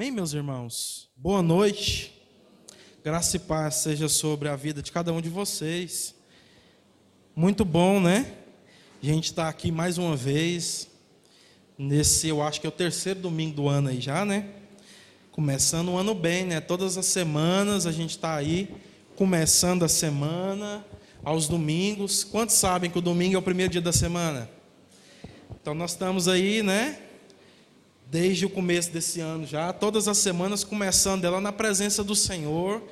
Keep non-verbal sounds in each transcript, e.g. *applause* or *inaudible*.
Amém, meus irmãos? Boa noite. Graça e paz seja sobre a vida de cada um de vocês. Muito bom, né? A gente está aqui mais uma vez, nesse, eu acho que é o terceiro domingo do ano aí já, né? Começando o ano bem, né? Todas as semanas a gente está aí, começando a semana, aos domingos. Quantos sabem que o domingo é o primeiro dia da semana? Então nós estamos aí, né? Desde o começo desse ano já, todas as semanas, começando ela na presença do Senhor,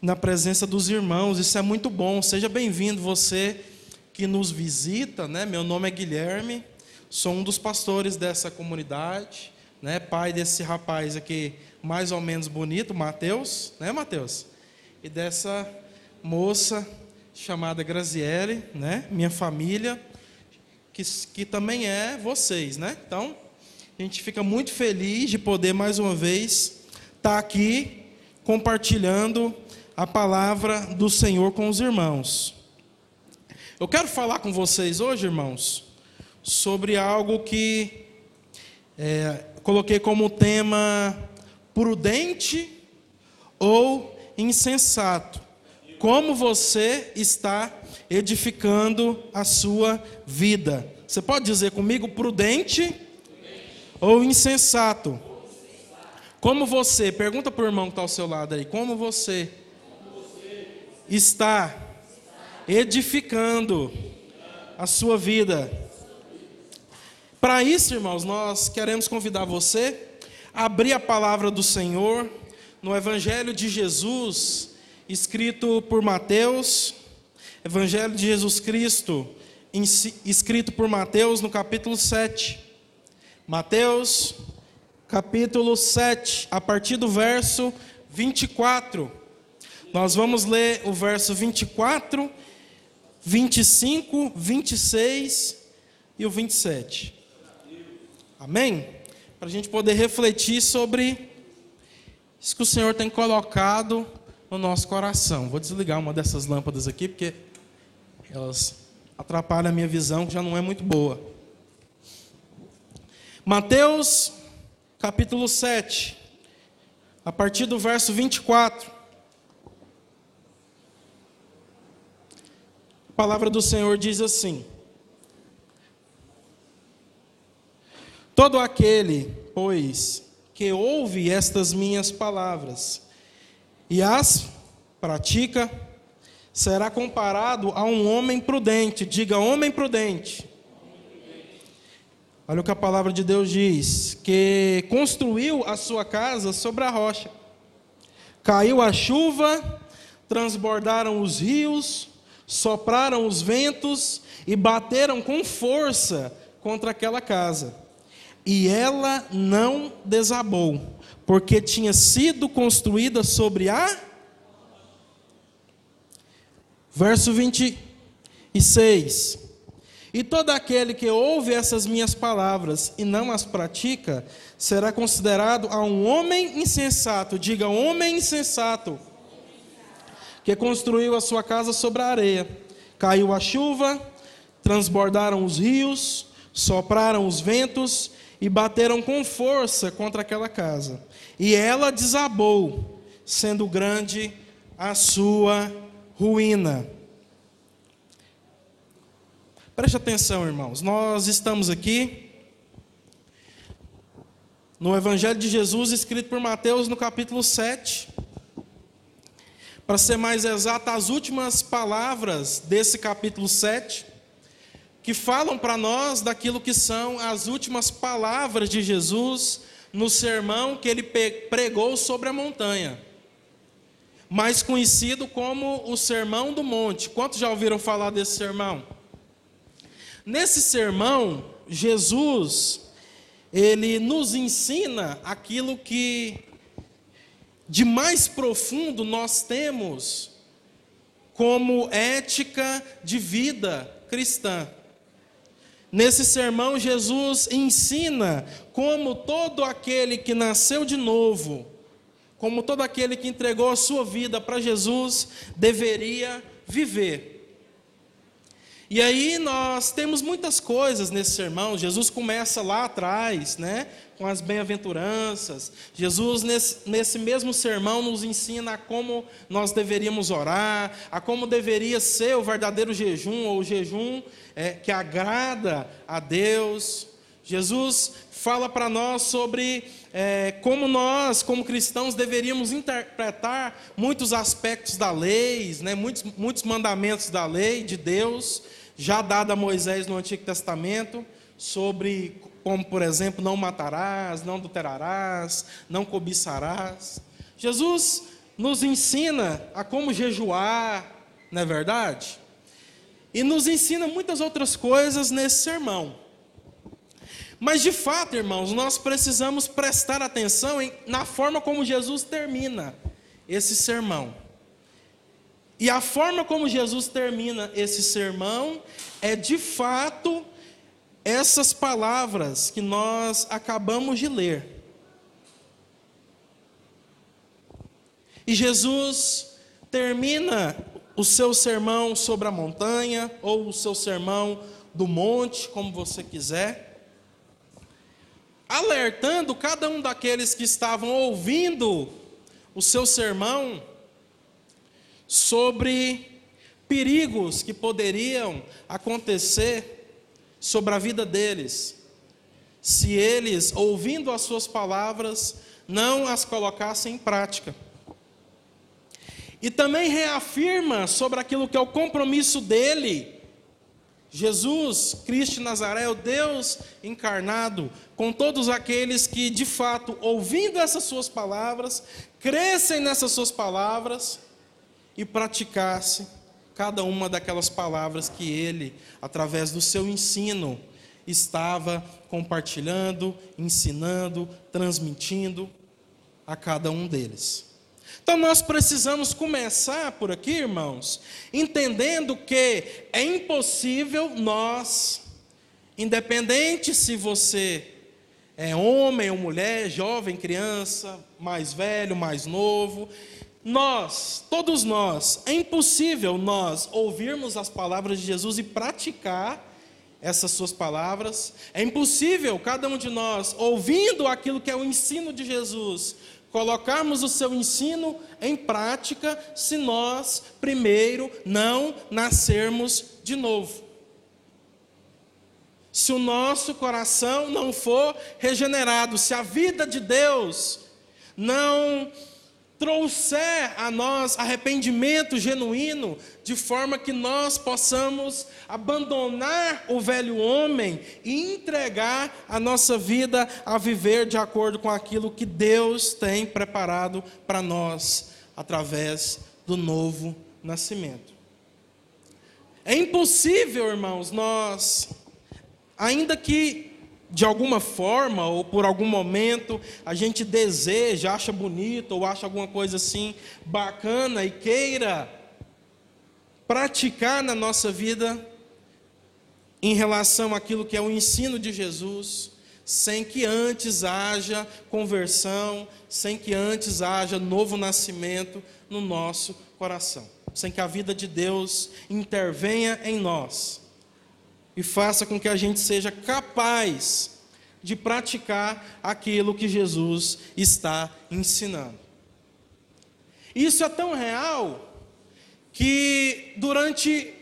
na presença dos irmãos. Isso é muito bom. Seja bem-vindo você que nos visita, né? Meu nome é Guilherme, sou um dos pastores dessa comunidade, né? Pai desse rapaz aqui, mais ou menos bonito, Mateus, né, Mateus? E dessa moça chamada Graziele, né? Minha família, que, que também é vocês, né? Então, a gente fica muito feliz de poder mais uma vez estar aqui compartilhando a palavra do Senhor com os irmãos. Eu quero falar com vocês hoje, irmãos, sobre algo que é, coloquei como tema prudente ou insensato. Como você está edificando a sua vida? Você pode dizer comigo prudente ou insensato? Como você, pergunta para o irmão que está ao seu lado aí, como você está edificando a sua vida? Para isso, irmãos, nós queremos convidar você a abrir a palavra do Senhor no Evangelho de Jesus, escrito por Mateus, Evangelho de Jesus Cristo, escrito por Mateus no capítulo 7. Mateus, capítulo 7, a partir do verso 24. Nós vamos ler o verso 24, 25, 26 e o 27. Amém? Para a gente poder refletir sobre isso que o Senhor tem colocado no nosso coração. Vou desligar uma dessas lâmpadas aqui, porque elas atrapalham a minha visão, que já não é muito boa. Mateus, capítulo 7, a partir do verso 24. A palavra do Senhor diz assim: Todo aquele, pois, que ouve estas minhas palavras e as pratica, será comparado a um homem prudente. Diga, homem prudente Olha o que a palavra de Deus diz: que construiu a sua casa sobre a rocha. Caiu a chuva, transbordaram os rios, sopraram os ventos e bateram com força contra aquela casa. E ela não desabou, porque tinha sido construída sobre a. Verso 26. E todo aquele que ouve essas minhas palavras e não as pratica, será considerado a um homem insensato. Diga, homem insensato, que construiu a sua casa sobre a areia. Caiu a chuva, transbordaram os rios, sopraram os ventos e bateram com força contra aquela casa. E ela desabou, sendo grande a sua ruína. Preste atenção, irmãos. Nós estamos aqui no Evangelho de Jesus, escrito por Mateus, no capítulo 7. Para ser mais exato, as últimas palavras desse capítulo 7, que falam para nós daquilo que são as últimas palavras de Jesus no sermão que ele pregou sobre a montanha, mais conhecido como o Sermão do Monte. Quantos já ouviram falar desse sermão? Nesse sermão, Jesus ele nos ensina aquilo que de mais profundo nós temos como ética de vida cristã. Nesse sermão, Jesus ensina como todo aquele que nasceu de novo, como todo aquele que entregou a sua vida para Jesus, deveria viver. E aí nós temos muitas coisas nesse sermão. Jesus começa lá atrás, né, com as bem-aventuranças. Jesus nesse, nesse mesmo sermão nos ensina a como nós deveríamos orar, a como deveria ser o verdadeiro jejum ou o jejum é, que agrada a Deus. Jesus fala para nós sobre é, como nós, como cristãos, deveríamos interpretar muitos aspectos da lei, né, muitos, muitos mandamentos da lei de Deus, já dada a Moisés no Antigo Testamento, sobre como, por exemplo, não matarás, não adulterarás, não cobiçarás. Jesus nos ensina a como jejuar, não é verdade? E nos ensina muitas outras coisas nesse sermão. Mas de fato, irmãos, nós precisamos prestar atenção em, na forma como Jesus termina esse sermão. E a forma como Jesus termina esse sermão é de fato essas palavras que nós acabamos de ler. E Jesus termina o seu sermão sobre a montanha, ou o seu sermão do monte, como você quiser alertando cada um daqueles que estavam ouvindo o seu sermão sobre perigos que poderiam acontecer sobre a vida deles, se eles, ouvindo as suas palavras, não as colocassem em prática. E também reafirma sobre aquilo que é o compromisso dele Jesus, Cristo Nazaré, o Deus encarnado, com todos aqueles que, de fato, ouvindo essas suas palavras, crescem nessas suas palavras e praticassem cada uma daquelas palavras que ele, através do seu ensino, estava compartilhando, ensinando, transmitindo a cada um deles. Então nós precisamos começar por aqui, irmãos, entendendo que é impossível nós, independente se você é homem ou mulher, jovem, criança, mais velho, mais novo, nós, todos nós, é impossível nós ouvirmos as palavras de Jesus e praticar essas suas palavras. É impossível cada um de nós, ouvindo aquilo que é o ensino de Jesus, colocarmos o seu ensino em prática se nós, primeiro, não nascermos de novo. Se o nosso coração não for regenerado, se a vida de Deus não trouxer a nós arrependimento genuíno, de forma que nós possamos abandonar o velho homem e entregar a nossa vida a viver de acordo com aquilo que Deus tem preparado para nós através do novo nascimento. É impossível, irmãos, nós, ainda que de alguma forma ou por algum momento a gente deseja, acha bonito ou acha alguma coisa assim bacana e queira praticar na nossa vida em relação àquilo que é o ensino de Jesus, sem que antes haja conversão, sem que antes haja novo nascimento no nosso coração, sem que a vida de Deus intervenha em nós e faça com que a gente seja capaz de praticar aquilo que Jesus está ensinando. Isso é tão real que durante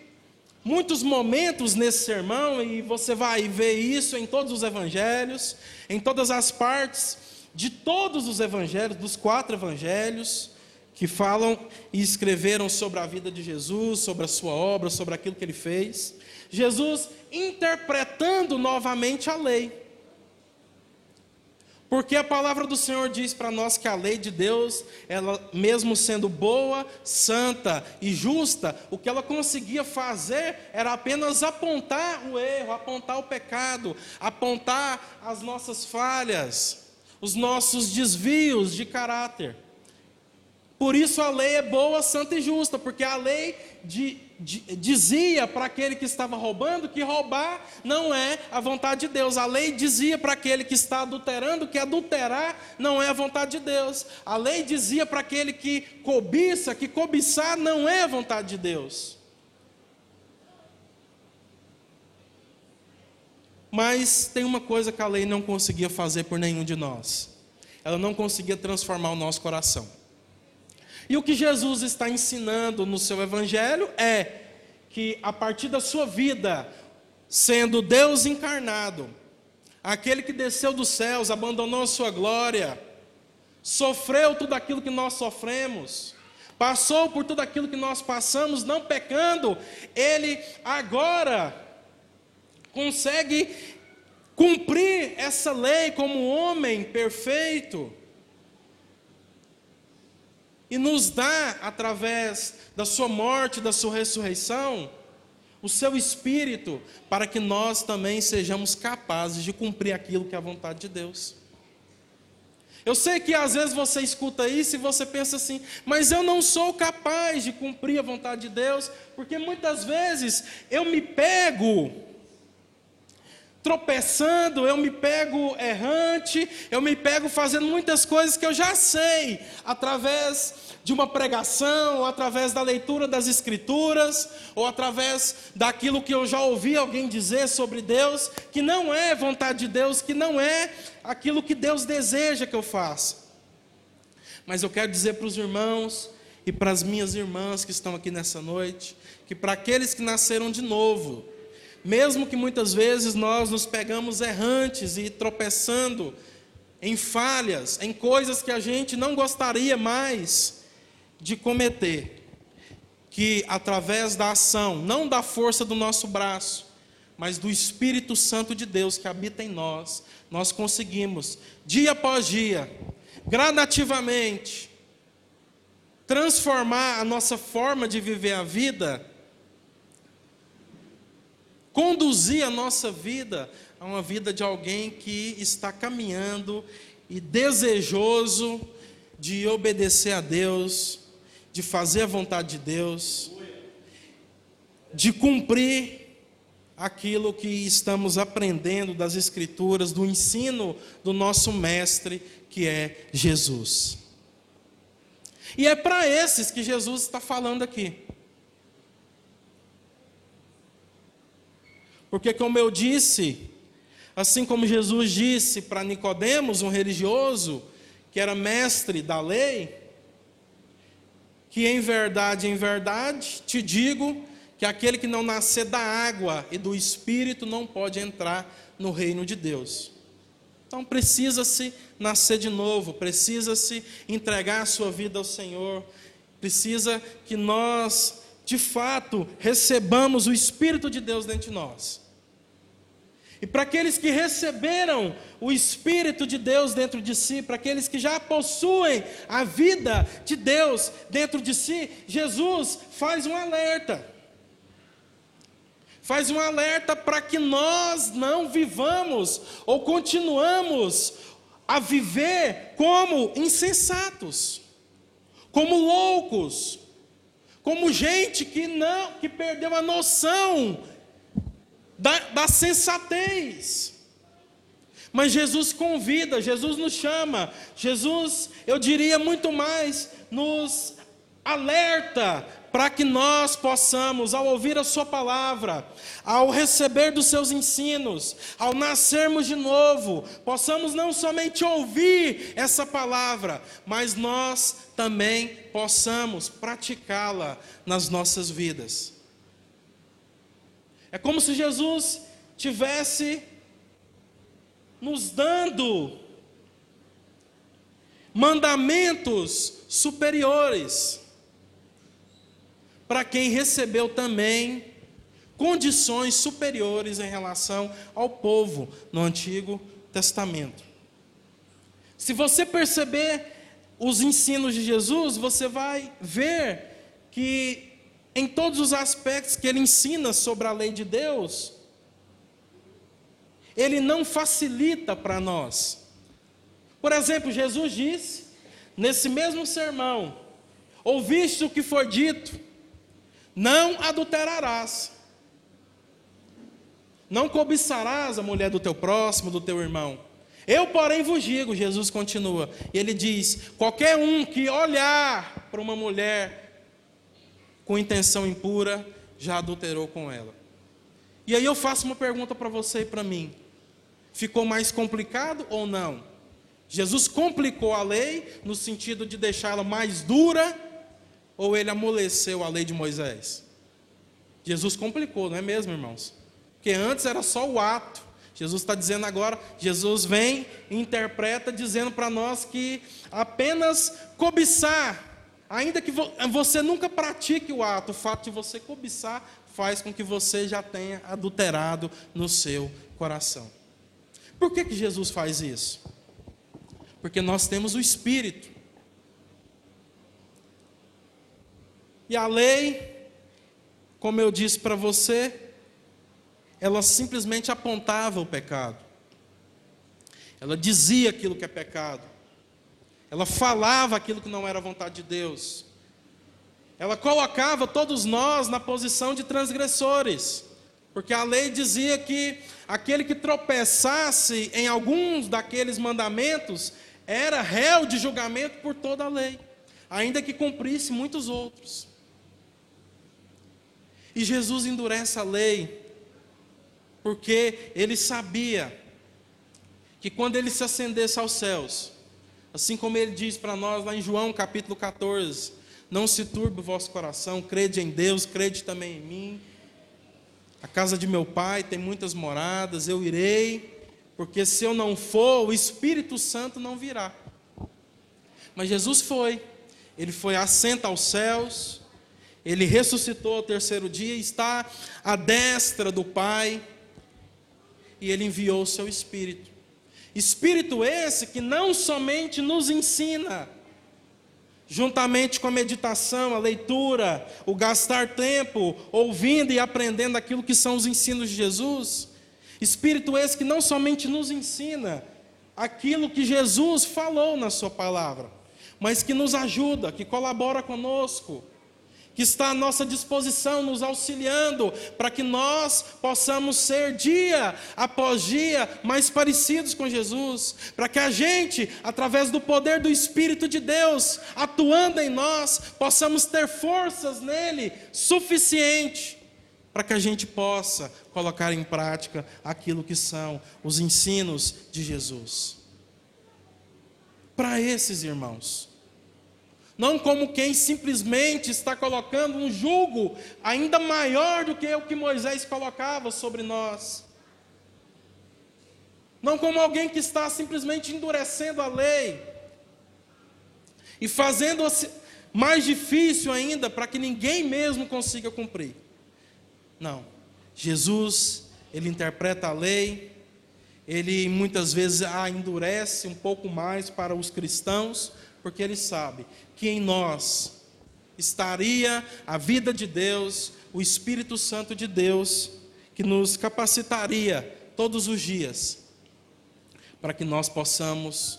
muitos momentos nesse sermão, e você vai ver isso em todos os evangelhos, em todas as partes de todos os evangelhos, dos quatro evangelhos, que falam e escreveram sobre a vida de Jesus, sobre a sua obra, sobre aquilo que ele fez. Jesus interpretando novamente a lei. Porque a palavra do Senhor diz para nós que a lei de Deus, ela mesmo sendo boa, santa e justa, o que ela conseguia fazer era apenas apontar o erro, apontar o pecado, apontar as nossas falhas, os nossos desvios de caráter. Por isso a lei é boa, santa e justa, porque a lei de, de, dizia para aquele que estava roubando que roubar não é a vontade de Deus. A lei dizia para aquele que está adulterando que adulterar não é a vontade de Deus. A lei dizia para aquele que cobiça que cobiçar não é a vontade de Deus. Mas tem uma coisa que a lei não conseguia fazer por nenhum de nós. Ela não conseguia transformar o nosso coração. E o que Jesus está ensinando no seu evangelho é que a partir da sua vida, sendo Deus encarnado, aquele que desceu dos céus, abandonou a sua glória, sofreu tudo aquilo que nós sofremos, passou por tudo aquilo que nós passamos, não pecando, ele agora consegue cumprir essa lei como homem perfeito e nos dá, através da sua morte, da sua ressurreição, o seu espírito, para que nós também sejamos capazes de cumprir aquilo que é a vontade de Deus. Eu sei que às vezes você escuta isso e você pensa assim, mas eu não sou capaz de cumprir a vontade de Deus, porque muitas vezes eu me pego tropeçando, eu me pego errante, eu me pego fazendo muitas coisas que eu já sei, através de uma pregação, ou através da leitura das Escrituras, ou através daquilo que eu já ouvi alguém dizer sobre Deus, que não é vontade de Deus, que não é aquilo que Deus deseja que eu faça. Mas eu quero dizer para os irmãos e para as minhas irmãs que estão aqui nessa noite, que para aqueles que nasceram de novo, mesmo que muitas vezes nós nos pegamos errantes e tropeçando em falhas, em coisas que a gente não gostaria mais de cometer, que através da ação, não da força do nosso braço, mas do Espírito Santo de Deus que habita em nós, nós conseguimos, dia após dia, gradativamente, transformar a nossa forma de viver a vida conduzir a nossa vida a uma vida de alguém que está caminhando e desejoso de obedecer a Deus, de fazer a vontade de Deus, de cumprir aquilo que estamos aprendendo das Escrituras, do ensino do nosso Mestre, que é Jesus. E é para esses que Jesus está falando aqui. Porque como eu disse, assim como Jesus disse para Nicodemos, um religioso que era mestre da lei, que em verdade, em verdade, te digo que aquele que não nascer da água e do espírito não pode entrar no reino de Deus. Então precisa-se nascer de novo, precisa-se entregar a sua vida ao Senhor, precisa que nós, de fato, recebamos o Espírito de Deus dentro de nós. E para aqueles que receberam o Espírito de Deus dentro de si, para aqueles que já possuem a vida de Deus dentro de si, Jesus faz um alerta. Faz um alerta para que nós não vivamos ou continuamos a viver como insensatos, como loucos, como gente que não que perdeu a noção da, da sensatez. Mas Jesus convida, Jesus nos chama, Jesus, eu diria muito mais, nos alerta para que nós possamos, ao ouvir a Sua palavra, ao receber dos seus ensinos, ao nascermos de novo, possamos não somente ouvir essa palavra, mas nós também possamos praticá-la nas nossas vidas. É como se Jesus tivesse nos dando mandamentos superiores para quem recebeu também condições superiores em relação ao povo no Antigo Testamento. Se você perceber os ensinos de Jesus, você vai ver que em todos os aspectos que ele ensina sobre a lei de Deus, ele não facilita para nós. Por exemplo, Jesus disse, nesse mesmo sermão: Ouviste o que foi dito, não adulterarás, não cobiçarás a mulher do teu próximo, do teu irmão. Eu, porém, vos digo, Jesus continua, e ele diz: qualquer um que olhar para uma mulher com intenção impura, já adulterou com ela. E aí eu faço uma pergunta para você e para mim: ficou mais complicado ou não? Jesus complicou a lei no sentido de deixá-la mais dura ou ele amoleceu a lei de Moisés? Jesus complicou, não é mesmo, irmãos? Porque antes era só o ato. Jesus está dizendo agora, Jesus vem interpreta dizendo para nós que apenas cobiçar, ainda que você nunca pratique o ato, o fato de você cobiçar faz com que você já tenha adulterado no seu coração. Por que, que Jesus faz isso? Porque nós temos o Espírito. E a lei, como eu disse para você, ela simplesmente apontava o pecado. Ela dizia aquilo que é pecado. Ela falava aquilo que não era vontade de Deus. Ela colocava todos nós na posição de transgressores. Porque a lei dizia que aquele que tropeçasse em alguns daqueles mandamentos era réu de julgamento por toda a lei, ainda que cumprisse muitos outros. E Jesus endurece a lei, porque ele sabia que quando ele se acendesse aos céus, assim como ele diz para nós lá em João capítulo 14, não se turbe o vosso coração, crede em Deus, crede também em mim. A casa de meu pai tem muitas moradas, eu irei, porque se eu não for, o Espírito Santo não virá. Mas Jesus foi, ele foi assenta aos céus, ele ressuscitou ao terceiro dia, está à destra do Pai, e ele enviou o seu Espírito. Espírito esse que não somente nos ensina, juntamente com a meditação, a leitura, o gastar tempo ouvindo e aprendendo aquilo que são os ensinos de Jesus. Espírito esse que não somente nos ensina aquilo que Jesus falou na Sua palavra, mas que nos ajuda, que colabora conosco, que está à nossa disposição, nos auxiliando, para que nós possamos ser dia após dia mais parecidos com Jesus, para que a gente, através do poder do Espírito de Deus atuando em nós, possamos ter forças nele suficiente para que a gente possa colocar em prática aquilo que são os ensinos de Jesus. Para esses irmãos, não como quem simplesmente está colocando um jugo ainda maior do que o que Moisés colocava sobre nós. Não como alguém que está simplesmente endurecendo a lei e fazendo mais difícil ainda para que ninguém mesmo consiga cumprir. Não. Jesus, ele interpreta a lei, ele muitas vezes a endurece um pouco mais para os cristãos, porque ele sabe que em nós estaria a vida de Deus, o Espírito Santo de Deus, que nos capacitaria todos os dias para que nós possamos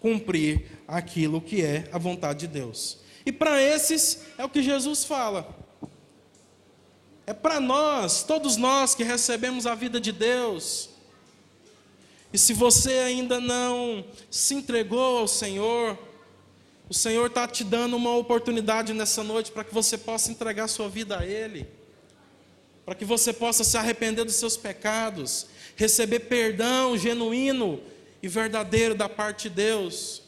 cumprir aquilo que é a vontade de Deus. E para esses é o que Jesus fala. É para nós, todos nós que recebemos a vida de Deus. E se você ainda não se entregou ao Senhor, o Senhor está te dando uma oportunidade nessa noite para que você possa entregar sua vida a Ele, para que você possa se arrepender dos seus pecados, receber perdão genuíno e verdadeiro da parte de Deus,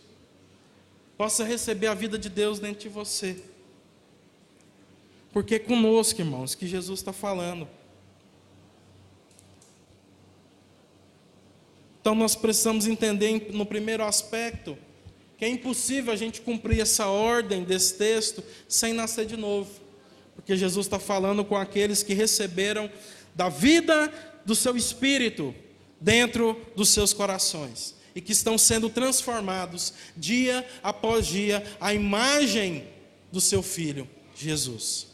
possa receber a vida de Deus dentro de você. Porque é conosco, irmãos, que Jesus está falando. Então nós precisamos entender no primeiro aspecto que é impossível a gente cumprir essa ordem desse texto sem nascer de novo, porque Jesus está falando com aqueles que receberam da vida do seu espírito dentro dos seus corações e que estão sendo transformados dia após dia à imagem do seu filho, Jesus.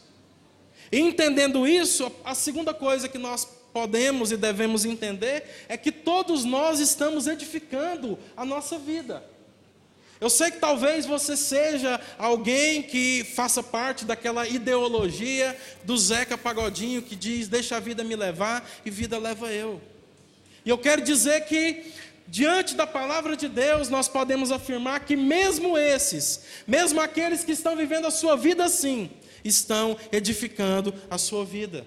E entendendo isso, a segunda coisa que nós podemos e devemos entender é que todos nós estamos edificando a nossa vida. Eu sei que talvez você seja alguém que faça parte daquela ideologia do Zeca Pagodinho que diz: Deixa a vida me levar e vida leva eu. E eu quero dizer que, diante da palavra de Deus, nós podemos afirmar que, mesmo esses, mesmo aqueles que estão vivendo a sua vida assim, estão edificando a sua vida.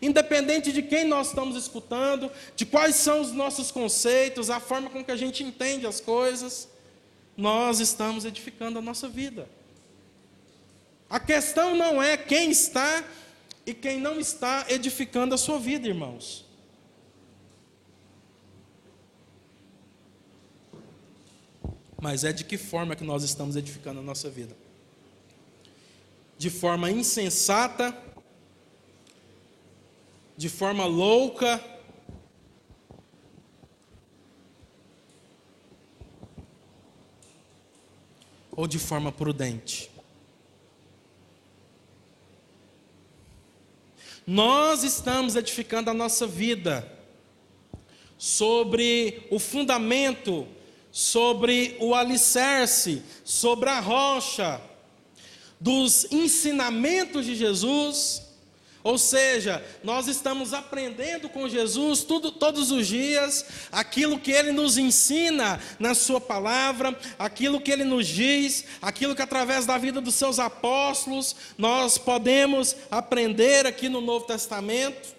Independente de quem nós estamos escutando, de quais são os nossos conceitos, a forma com que a gente entende as coisas, nós estamos edificando a nossa vida. A questão não é quem está e quem não está edificando a sua vida, irmãos. Mas é de que forma que nós estamos edificando a nossa vida? De forma insensata, de forma louca, ou de forma prudente? Nós estamos edificando a nossa vida sobre o fundamento, sobre o alicerce, sobre a rocha dos ensinamentos de Jesus ou seja, nós estamos aprendendo com Jesus tudo, todos os dias aquilo que Ele nos ensina na Sua palavra, aquilo que Ele nos diz, aquilo que através da vida dos seus apóstolos nós podemos aprender aqui no Novo Testamento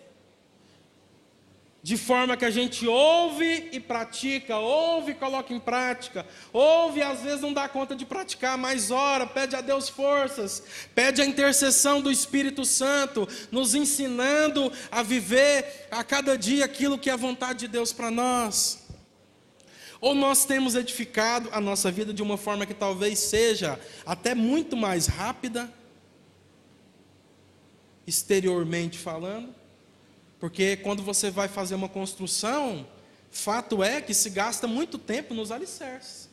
de forma que a gente ouve e pratica, ouve e coloca em prática, ouve e às vezes não dá conta de praticar, mas ora, pede a Deus forças, pede a intercessão do Espírito Santo, nos ensinando a viver a cada dia aquilo que é a vontade de Deus para nós. Ou nós temos edificado a nossa vida de uma forma que talvez seja até muito mais rápida, exteriormente falando, porque quando você vai fazer uma construção, fato é que se gasta muito tempo nos alicerces.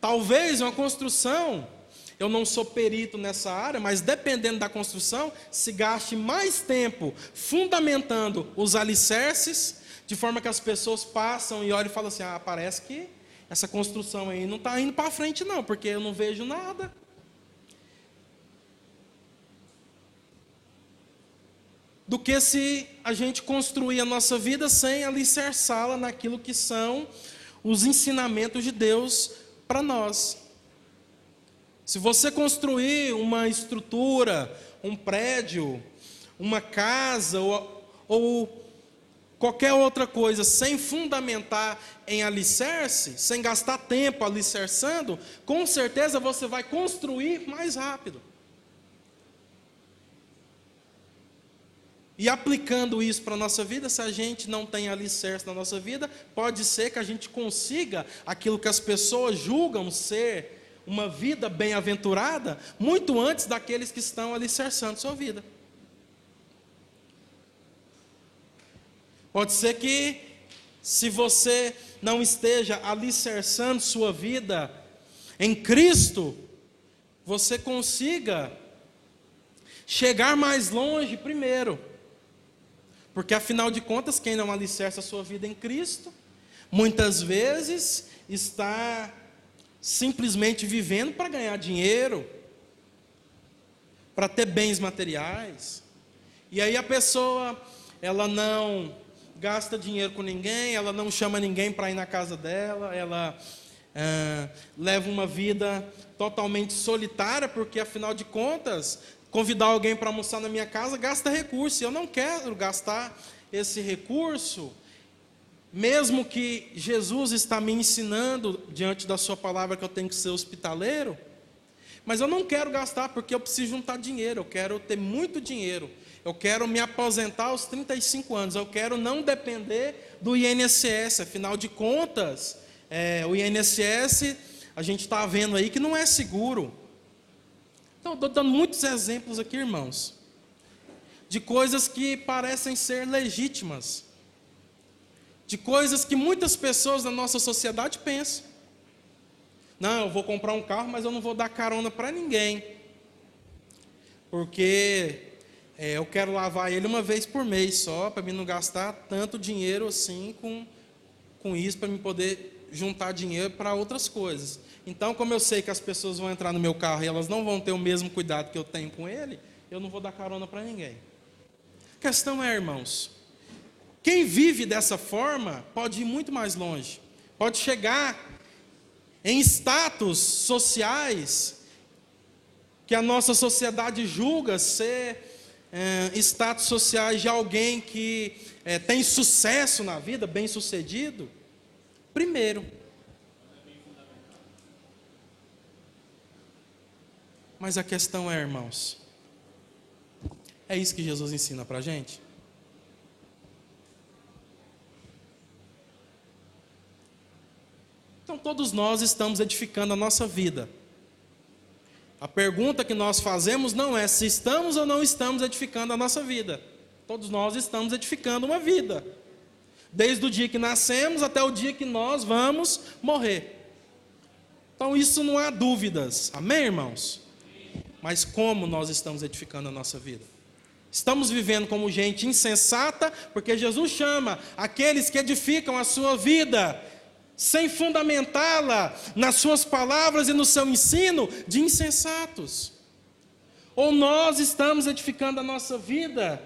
Talvez uma construção, eu não sou perito nessa área, mas dependendo da construção, se gaste mais tempo fundamentando os alicerces, de forma que as pessoas passam e olham e falam assim: ah, parece que essa construção aí não está indo para frente, não, porque eu não vejo nada. Do que se a gente construir a nossa vida sem alicerçá-la naquilo que são os ensinamentos de Deus para nós. Se você construir uma estrutura, um prédio, uma casa ou, ou qualquer outra coisa sem fundamentar em alicerce, sem gastar tempo alicerçando, com certeza você vai construir mais rápido. E aplicando isso para a nossa vida, se a gente não tem alicerce na nossa vida, pode ser que a gente consiga aquilo que as pessoas julgam ser uma vida bem-aventurada, muito antes daqueles que estão alicerçando sua vida. Pode ser que, se você não esteja alicerçando sua vida em Cristo, você consiga chegar mais longe primeiro. Porque afinal de contas, quem não alicerça a sua vida em Cristo, muitas vezes está simplesmente vivendo para ganhar dinheiro, para ter bens materiais. E aí a pessoa, ela não gasta dinheiro com ninguém, ela não chama ninguém para ir na casa dela, ela ah, leva uma vida totalmente solitária, porque afinal de contas convidar alguém para almoçar na minha casa, gasta recurso. Eu não quero gastar esse recurso, mesmo que Jesus está me ensinando diante da sua palavra que eu tenho que ser hospitaleiro, mas eu não quero gastar porque eu preciso juntar dinheiro, eu quero ter muito dinheiro. Eu quero me aposentar aos 35 anos, eu quero não depender do INSS, afinal de contas, é, o INSS, a gente está vendo aí que não é seguro. Então, estou dando muitos exemplos aqui, irmãos, de coisas que parecem ser legítimas, de coisas que muitas pessoas da nossa sociedade pensam. Não, eu vou comprar um carro, mas eu não vou dar carona para ninguém, porque é, eu quero lavar ele uma vez por mês só, para mim não gastar tanto dinheiro assim com, com isso, para mim poder juntar dinheiro para outras coisas. Então, como eu sei que as pessoas vão entrar no meu carro e elas não vão ter o mesmo cuidado que eu tenho com ele, eu não vou dar carona para ninguém. A questão é, irmãos, quem vive dessa forma pode ir muito mais longe, pode chegar em status sociais que a nossa sociedade julga ser é, status sociais de alguém que é, tem sucesso na vida, bem sucedido? Primeiro, Mas a questão é, irmãos, é isso que Jesus ensina para a gente? Então, todos nós estamos edificando a nossa vida. A pergunta que nós fazemos não é se estamos ou não estamos edificando a nossa vida. Todos nós estamos edificando uma vida. Desde o dia que nascemos até o dia que nós vamos morrer. Então, isso não há dúvidas. Amém, irmãos? Mas como nós estamos edificando a nossa vida. Estamos vivendo como gente insensata, porque Jesus chama aqueles que edificam a sua vida sem fundamentá-la nas suas palavras e no seu ensino de insensatos. Ou nós estamos edificando a nossa vida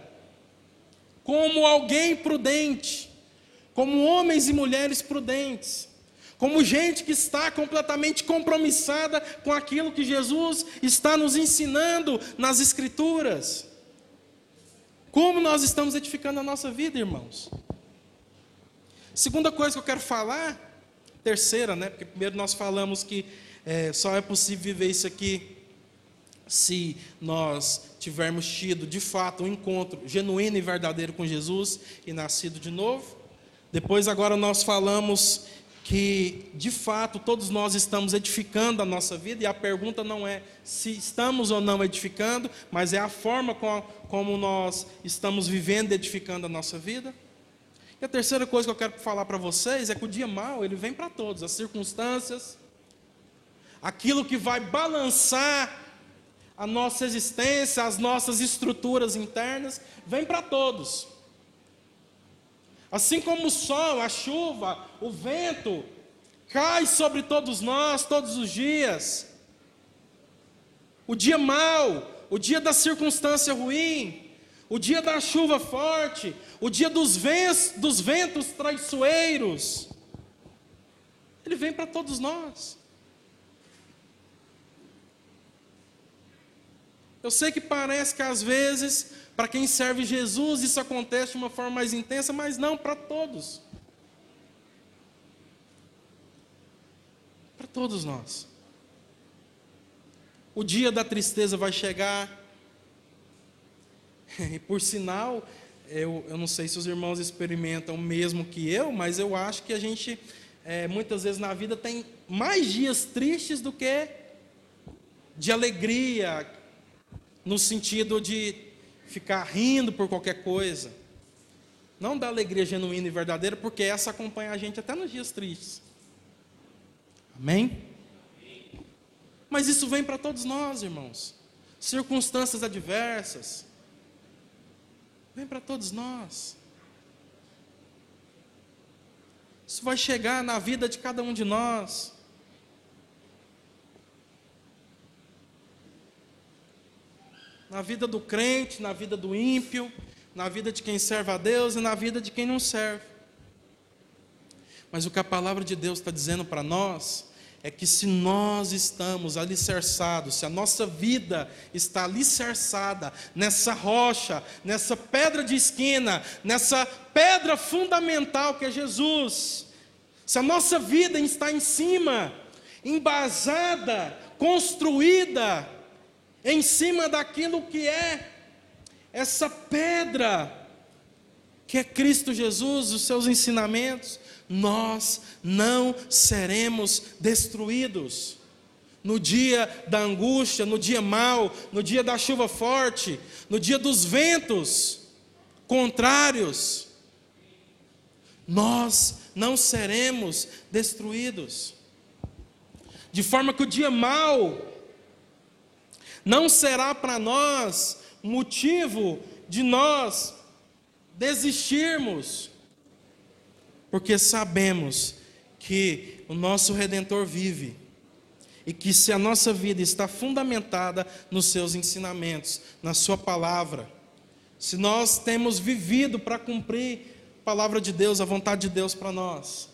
como alguém prudente, como homens e mulheres prudentes, como gente que está completamente compromissada com aquilo que Jesus está nos ensinando nas Escrituras. Como nós estamos edificando a nossa vida, irmãos? Segunda coisa que eu quero falar, terceira, né? Porque primeiro nós falamos que é, só é possível viver isso aqui se nós tivermos tido de fato um encontro genuíno e verdadeiro com Jesus e nascido de novo. Depois, agora nós falamos que de fato todos nós estamos edificando a nossa vida, e a pergunta não é se estamos ou não edificando, mas é a forma como nós estamos vivendo e edificando a nossa vida. E a terceira coisa que eu quero falar para vocês é que o dia mal ele vem para todos, as circunstâncias, aquilo que vai balançar a nossa existência, as nossas estruturas internas, vem para todos. Assim como o sol, a chuva, o vento cai sobre todos nós todos os dias. O dia mau, o dia da circunstância ruim, o dia da chuva forte, o dia dos ventos, dos ventos traiçoeiros. Ele vem para todos nós. Eu sei que parece que às vezes para quem serve Jesus, isso acontece de uma forma mais intensa, mas não para todos. Para todos nós. O dia da tristeza vai chegar. *laughs* E por sinal, eu, eu não sei se os irmãos experimentam mesmo que eu, mas eu acho que a gente, é, muitas vezes na vida, tem mais dias tristes do que de alegria, no sentido de ficar rindo por qualquer coisa. Não da alegria genuína e verdadeira, porque essa acompanha a gente até nos dias tristes. Amém? Mas isso vem para todos nós, irmãos. Circunstâncias adversas. Vem para todos nós. Isso vai chegar na vida de cada um de nós. Na vida do crente, na vida do ímpio, na vida de quem serve a Deus e na vida de quem não serve. Mas o que a palavra de Deus está dizendo para nós é que se nós estamos alicerçados, se a nossa vida está alicerçada nessa rocha, nessa pedra de esquina, nessa pedra fundamental que é Jesus, se a nossa vida está em cima, embasada, construída em cima daquilo que é essa pedra, que é Cristo Jesus, os seus ensinamentos, nós não seremos destruídos. No dia da angústia, no dia mau, no dia da chuva forte, no dia dos ventos contrários, nós não seremos destruídos. De forma que o dia mau não será para nós motivo de nós desistirmos, porque sabemos que o nosso Redentor vive e que se a nossa vida está fundamentada nos seus ensinamentos, na Sua palavra, se nós temos vivido para cumprir a palavra de Deus, a vontade de Deus para nós,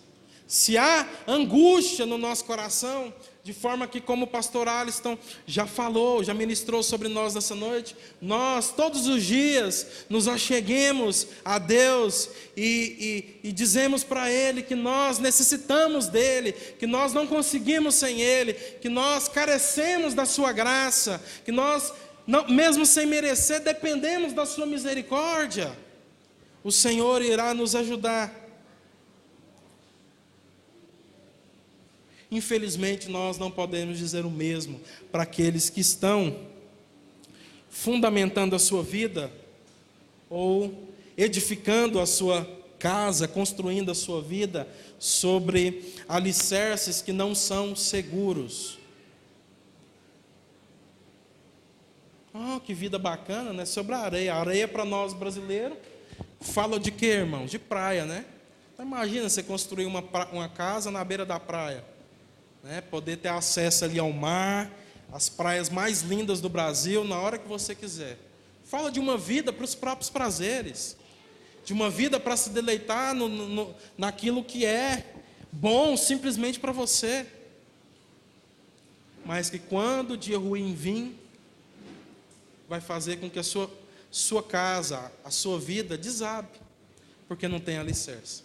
se há angústia no nosso coração, de forma que, como o pastor Aliston já falou, já ministrou sobre nós nessa noite, nós todos os dias nos acheguemos a Deus e, e, e dizemos para Ele que nós necessitamos dEle, que nós não conseguimos sem Ele, que nós carecemos da Sua graça, que nós, não, mesmo sem merecer, dependemos da Sua misericórdia. O Senhor irá nos ajudar. Infelizmente, nós não podemos dizer o mesmo para aqueles que estão fundamentando a sua vida ou edificando a sua casa, construindo a sua vida sobre alicerces que não são seguros. Oh, que vida bacana, né? Sobre a areia. A areia para nós brasileiros fala de quê, irmãos? De praia, né? Então, imagina você construir uma, uma casa na beira da praia né? poder ter acesso ali ao mar, as praias mais lindas do Brasil, na hora que você quiser. Fala de uma vida para os próprios prazeres, de uma vida para se deleitar no, no, naquilo que é bom simplesmente para você. Mas que quando o dia ruim vir, vai fazer com que a sua, sua casa, a sua vida desabe, porque não tem alicerce.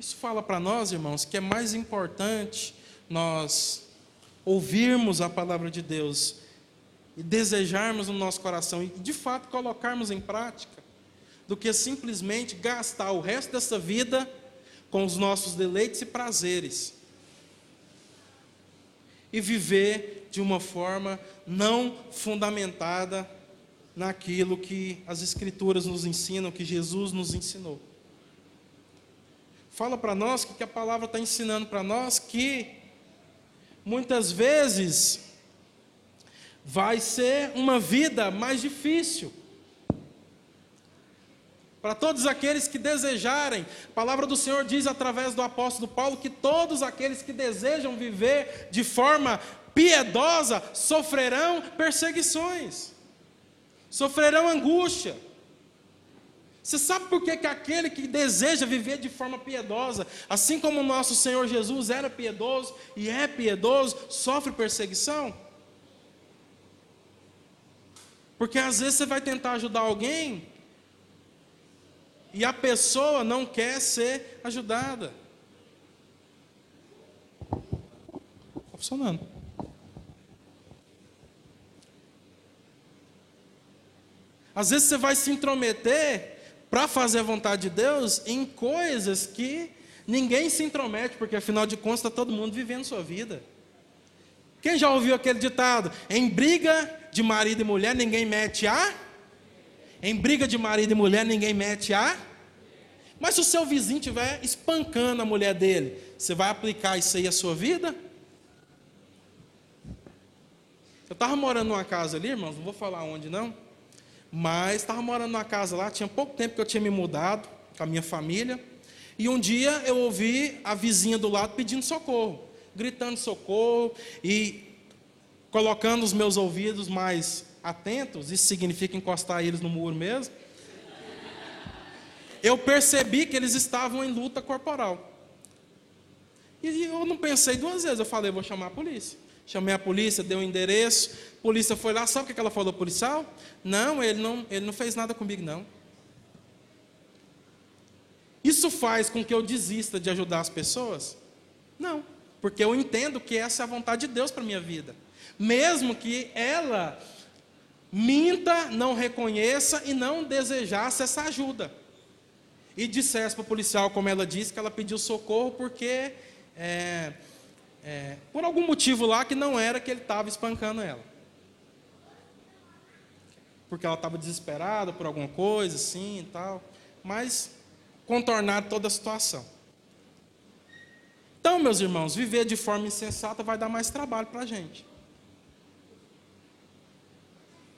Isso fala para nós, irmãos, que é mais importante nós ouvirmos a palavra de Deus e desejarmos no nosso coração e de fato colocarmos em prática, do que simplesmente gastar o resto dessa vida com os nossos deleites e prazeres e viver de uma forma não fundamentada naquilo que as Escrituras nos ensinam, que Jesus nos ensinou fala para nós que, a palavra está ensinando para nós que muitas vezes vai ser uma vida mais difícil. Para todos aqueles que desejarem, a palavra do Senhor diz através do apóstolo Paulo que todos aqueles que desejam viver de forma piedosa sofrerão perseguições, sofrerão angústia. Você sabe por que, que aquele que deseja viver de forma piedosa, assim como o nosso Senhor Jesus era piedoso e é piedoso, sofre perseguição? Porque às vezes você vai tentar ajudar alguém e a pessoa não quer ser ajudada. Está funcionando. Às vezes você vai se intrometer para fazer a vontade de Deus em coisas que ninguém se intromete, porque afinal de contas está todo mundo vivendo sua vida. Quem já ouviu aquele ditado? Em briga de marido e mulher ninguém mete a? Em briga de marido e mulher ninguém mete a? Mas se o seu vizinho estiver espancando a mulher dele, você vai aplicar isso aí à sua vida? Eu estava morando numa casa ali, irmãos, não vou falar onde não. Mas estava morando numa casa lá, tinha pouco tempo que eu tinha me mudado com a minha família. E um dia eu ouvi a vizinha do lado pedindo socorro, gritando socorro e colocando os meus ouvidos mais atentos, isso significa encostar eles no muro mesmo. Eu percebi que eles estavam em luta corporal. E eu não pensei duas vezes, eu falei, vou chamar a polícia. Chamei a polícia, dei o um endereço, a polícia foi lá, sabe o que ela falou, policial? Não, ele não, ele não fez nada comigo, não. Isso faz com que eu desista de ajudar as pessoas? Não, porque eu entendo que essa é a vontade de Deus para a minha vida. Mesmo que ela minta, não reconheça e não desejasse essa ajuda. E dissesse para o policial, como ela disse, que ela pediu socorro porque é, é, por algum motivo lá que não era que ele estava espancando ela. Porque ela estava desesperada por alguma coisa, assim e tal. Mas contornar toda a situação. Então, meus irmãos, viver de forma insensata vai dar mais trabalho para a gente.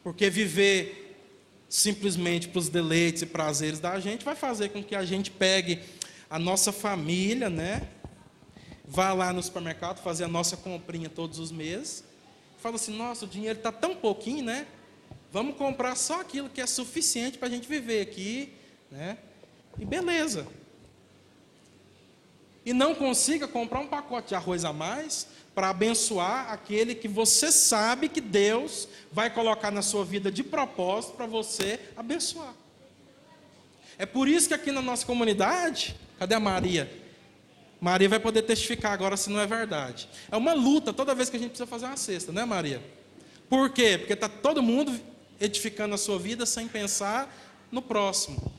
Porque viver simplesmente para os deleites e prazeres da gente vai fazer com que a gente pegue a nossa família, né? Vá lá no supermercado fazer a nossa comprinha todos os meses, fala assim: nossa, o dinheiro está tão pouquinho, né? Vamos comprar só aquilo que é suficiente para a gente viver aqui, né? E beleza. e não consiga comprar um pacote de arroz a mais para abençoar aquele que você sabe que Deus vai colocar na sua vida de propósito para você abençoar. É por isso que aqui na nossa comunidade, cadê a Maria? Maria vai poder testificar agora se não é verdade. É uma luta toda vez que a gente precisa fazer uma cesta, né, Maria? Por quê? Porque está todo mundo edificando a sua vida sem pensar no próximo,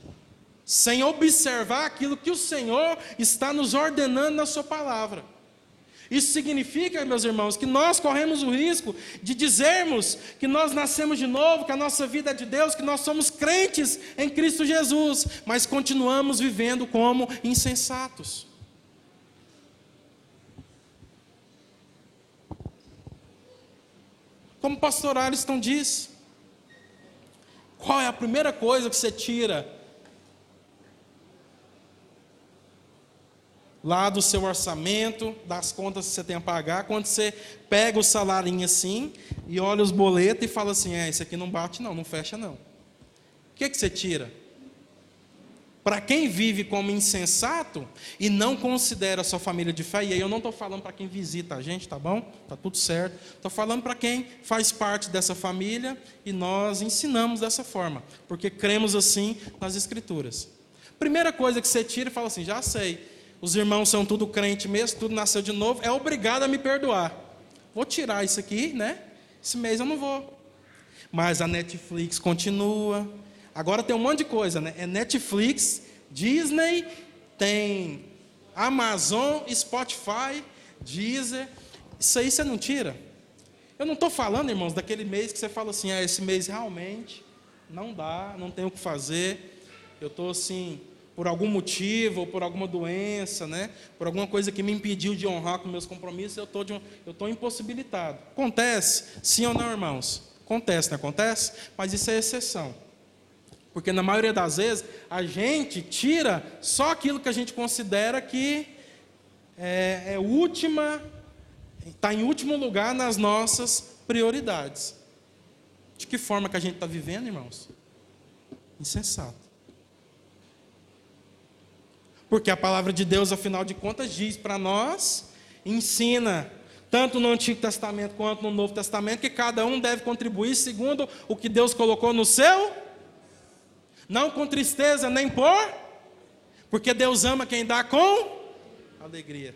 sem observar aquilo que o Senhor está nos ordenando na Sua palavra. Isso significa, meus irmãos, que nós corremos o risco de dizermos que nós nascemos de novo, que a nossa vida é de Deus, que nós somos crentes em Cristo Jesus, mas continuamos vivendo como insensatos. Como o pastor Aliston diz, qual é a primeira coisa que você tira lá do seu orçamento, das contas que você tem a pagar, quando você pega o salarinho assim e olha os boletos e fala assim: é, esse aqui não bate, não, não fecha, não. O que, que você tira? Para quem vive como insensato e não considera sua família de fé, e aí eu não estou falando para quem visita a gente, tá bom? Tá tudo certo. Estou falando para quem faz parte dessa família e nós ensinamos dessa forma, porque cremos assim nas Escrituras. Primeira coisa que você tira e fala assim: já sei, os irmãos são tudo crente mesmo, tudo nasceu de novo, é obrigado a me perdoar. Vou tirar isso aqui, né? Esse mês eu não vou. Mas a Netflix continua. Agora tem um monte de coisa, né? É Netflix, Disney, tem Amazon, Spotify, Deezer. Isso aí você não tira. Eu não estou falando, irmãos, daquele mês que você fala assim, ah, esse mês realmente não dá, não tenho o que fazer. Eu estou assim, por algum motivo, ou por alguma doença, né? por alguma coisa que me impediu de honrar com meus compromissos, eu tô estou impossibilitado. Acontece? Sim ou não, irmãos? Acontece, não acontece? Mas isso é exceção. Porque na maioria das vezes, a gente tira só aquilo que a gente considera que é, é última, está em último lugar nas nossas prioridades. De que forma que a gente está vivendo, irmãos? Insensato. Porque a palavra de Deus, afinal de contas, diz para nós, ensina, tanto no Antigo Testamento quanto no Novo Testamento, que cada um deve contribuir segundo o que Deus colocou no seu, não com tristeza nem por, porque Deus ama quem dá com alegria.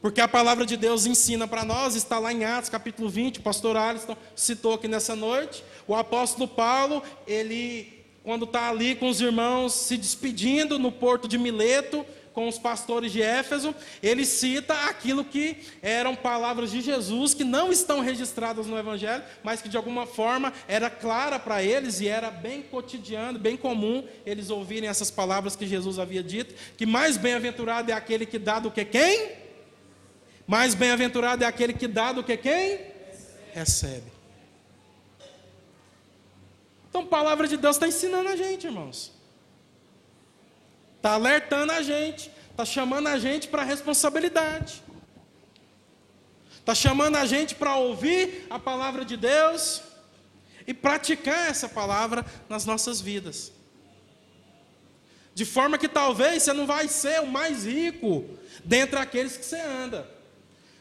Porque a palavra de Deus ensina para nós, está lá em Atos capítulo 20, o pastor Alisson citou aqui nessa noite, o apóstolo Paulo, ele quando está ali com os irmãos se despedindo no porto de Mileto, com os pastores de Éfeso, ele cita aquilo que eram palavras de Jesus, que não estão registradas no Evangelho, mas que de alguma forma era clara para eles e era bem cotidiano, bem comum eles ouvirem essas palavras que Jesus havia dito: que mais bem-aventurado é aquele que dá do que quem? Mais bem-aventurado é aquele que dá do que quem? Recebe. Então, a palavra de Deus está ensinando a gente, irmãos. Está alertando a gente. Está chamando a gente para responsabilidade. Está chamando a gente para ouvir a palavra de Deus e praticar essa palavra nas nossas vidas. De forma que talvez você não vai ser o mais rico dentre aqueles que você anda.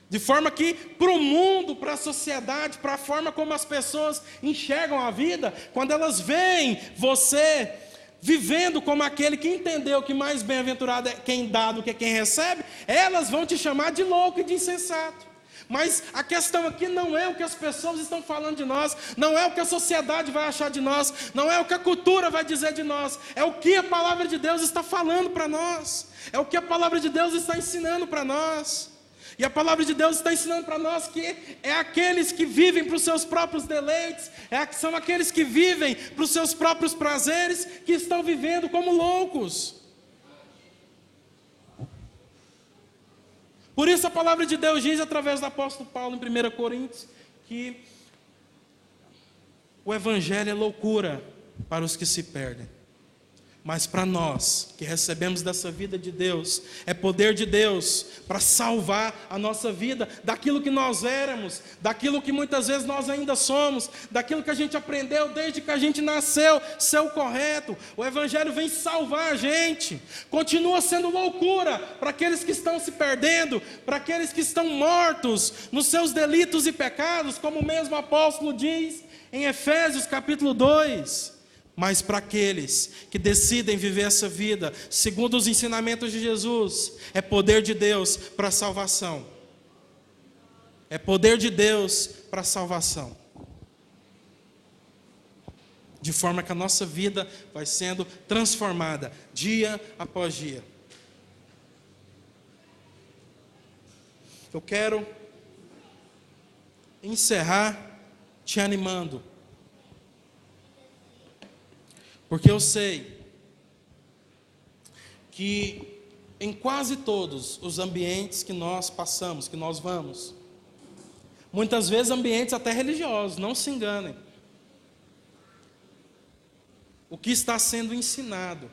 De forma que, para o mundo, para a sociedade, para a forma como as pessoas enxergam a vida, quando elas veem você vivendo como aquele que entendeu que mais bem-aventurado é quem dá do que quem recebe, elas vão te chamar de louco e de insensato. Mas a questão aqui não é o que as pessoas estão falando de nós, não é o que a sociedade vai achar de nós, não é o que a cultura vai dizer de nós, é o que a palavra de Deus está falando para nós, é o que a palavra de Deus está ensinando para nós. E a palavra de Deus está ensinando para nós que é aqueles que vivem para os seus próprios deleites, é, são aqueles que vivem para os seus próprios prazeres, que estão vivendo como loucos. Por isso a palavra de Deus diz através do apóstolo Paulo em 1 Coríntios que o evangelho é loucura para os que se perdem. Mas para nós que recebemos dessa vida de Deus, é poder de Deus para salvar a nossa vida daquilo que nós éramos, daquilo que muitas vezes nós ainda somos, daquilo que a gente aprendeu desde que a gente nasceu, ser o correto. O Evangelho vem salvar a gente, continua sendo loucura para aqueles que estão se perdendo, para aqueles que estão mortos nos seus delitos e pecados, como o mesmo apóstolo diz em Efésios capítulo 2. Mas para aqueles que decidem viver essa vida segundo os ensinamentos de Jesus, é poder de Deus para a salvação. É poder de Deus para a salvação. De forma que a nossa vida vai sendo transformada dia após dia. Eu quero encerrar te animando porque eu sei que em quase todos os ambientes que nós passamos, que nós vamos, muitas vezes ambientes até religiosos, não se enganem. O que está sendo ensinado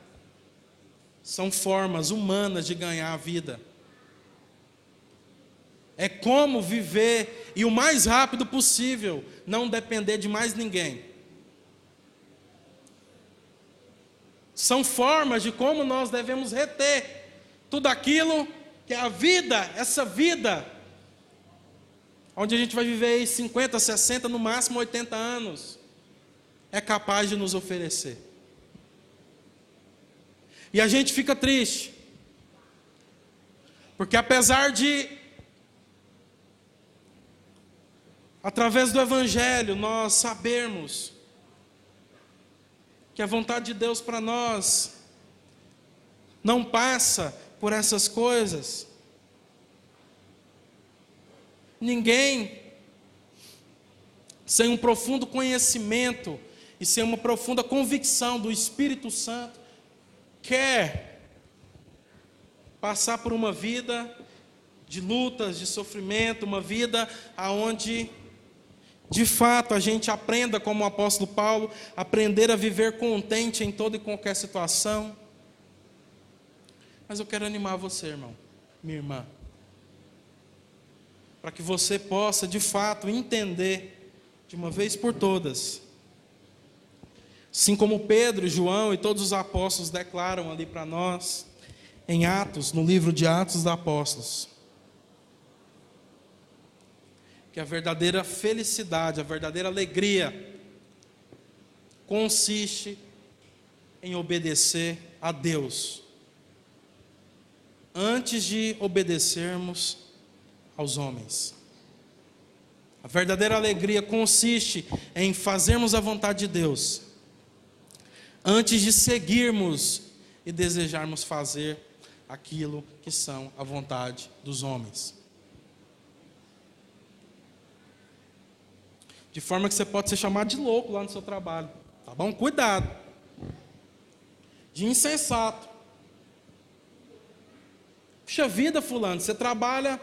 são formas humanas de ganhar a vida. É como viver e o mais rápido possível, não depender de mais ninguém. São formas de como nós devemos reter tudo aquilo que é a vida, essa vida, onde a gente vai viver aí 50, 60, no máximo 80 anos, é capaz de nos oferecer. E a gente fica triste, porque apesar de, através do Evangelho, nós sabermos que a vontade de Deus para nós não passa por essas coisas. Ninguém sem um profundo conhecimento e sem uma profunda convicção do Espírito Santo quer passar por uma vida de lutas, de sofrimento, uma vida aonde de fato a gente aprenda, como o apóstolo Paulo, aprender a viver contente em toda e qualquer situação. Mas eu quero animar você, irmão, minha irmã, para que você possa de fato entender, de uma vez por todas, assim como Pedro, João e todos os apóstolos declaram ali para nós, em Atos, no livro de Atos dos Apóstolos que a verdadeira felicidade, a verdadeira alegria consiste em obedecer a Deus antes de obedecermos aos homens. A verdadeira alegria consiste em fazermos a vontade de Deus antes de seguirmos e desejarmos fazer aquilo que são a vontade dos homens. De forma que você pode ser chamado de louco lá no seu trabalho. Tá bom? Cuidado. De insensato. Puxa vida, fulano, você trabalha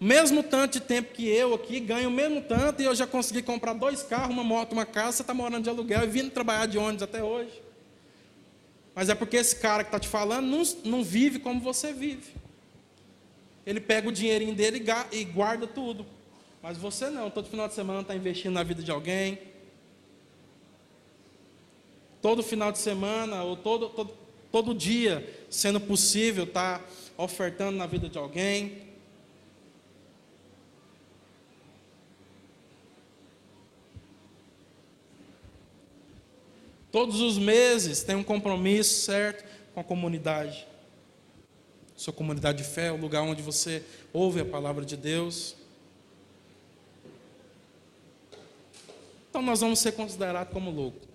o mesmo tanto de tempo que eu aqui, ganha o mesmo tanto, e eu já consegui comprar dois carros, uma moto, uma casa, você está morando de aluguel e vindo trabalhar de ônibus até hoje. Mas é porque esse cara que está te falando não, não vive como você vive. Ele pega o dinheirinho dele e guarda tudo. Mas você não, todo final de semana está investindo na vida de alguém. Todo final de semana, ou todo, todo, todo dia, sendo possível, está ofertando na vida de alguém. Todos os meses tem um compromisso certo com a comunidade. Sua comunidade de fé, o lugar onde você ouve a palavra de Deus. Então nós vamos ser considerados como loucos.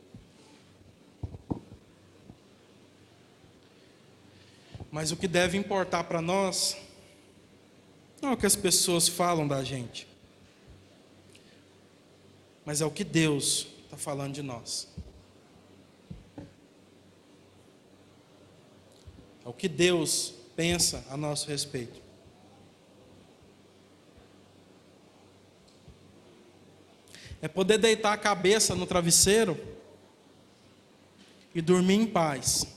Mas o que deve importar para nós não é o que as pessoas falam da gente, mas é o que Deus está falando de nós. É o que Deus pensa a nosso respeito. É poder deitar a cabeça no travesseiro e dormir em paz,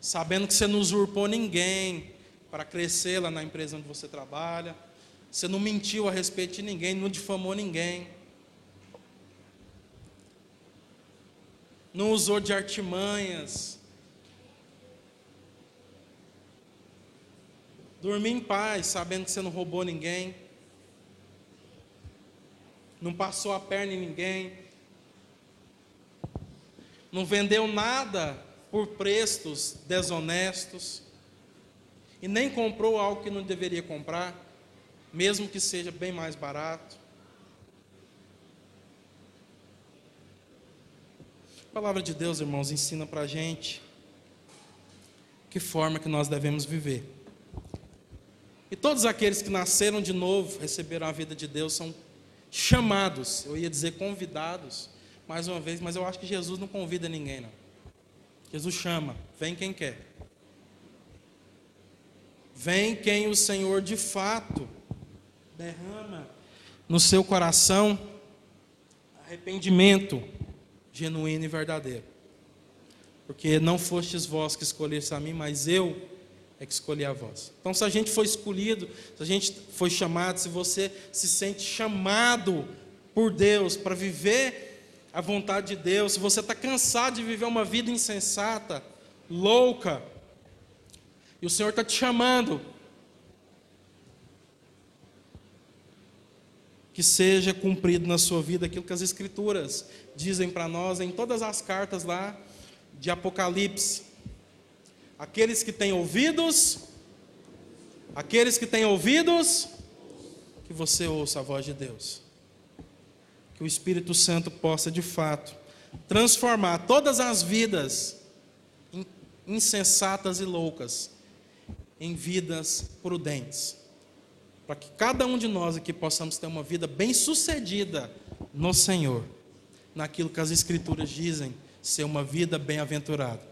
sabendo que você não usurpou ninguém para crescer lá na empresa onde você trabalha, você não mentiu a respeito de ninguém, não difamou ninguém, não usou de artimanhas, dormir em paz, sabendo que você não roubou ninguém, não passou a perna em ninguém, não vendeu nada por preços desonestos e nem comprou algo que não deveria comprar, mesmo que seja bem mais barato. A palavra de Deus, irmãos, ensina para a gente que forma que nós devemos viver. E todos aqueles que nasceram de novo, receberam a vida de Deus, são chamados, eu ia dizer convidados, mais uma vez, mas eu acho que Jesus não convida ninguém, não. Jesus chama, vem quem quer. Vem quem o Senhor de fato derrama no seu coração arrependimento genuíno e verdadeiro. Porque não fostes vós que escolheste a mim, mas eu é que escolhi a vós. Então, se a gente foi escolhido, se a gente foi chamado, se você se sente chamado por Deus para viver a vontade de Deus, se você está cansado de viver uma vida insensata, louca, e o Senhor está te chamando, que seja cumprido na sua vida aquilo que as Escrituras dizem para nós em todas as cartas lá de Apocalipse. Aqueles que têm ouvidos, aqueles que têm ouvidos, que você ouça a voz de Deus que o Espírito Santo possa de fato transformar todas as vidas insensatas e loucas em vidas prudentes. Para que cada um de nós aqui possamos ter uma vida bem-sucedida no Senhor, naquilo que as Escrituras dizem ser uma vida bem-aventurada.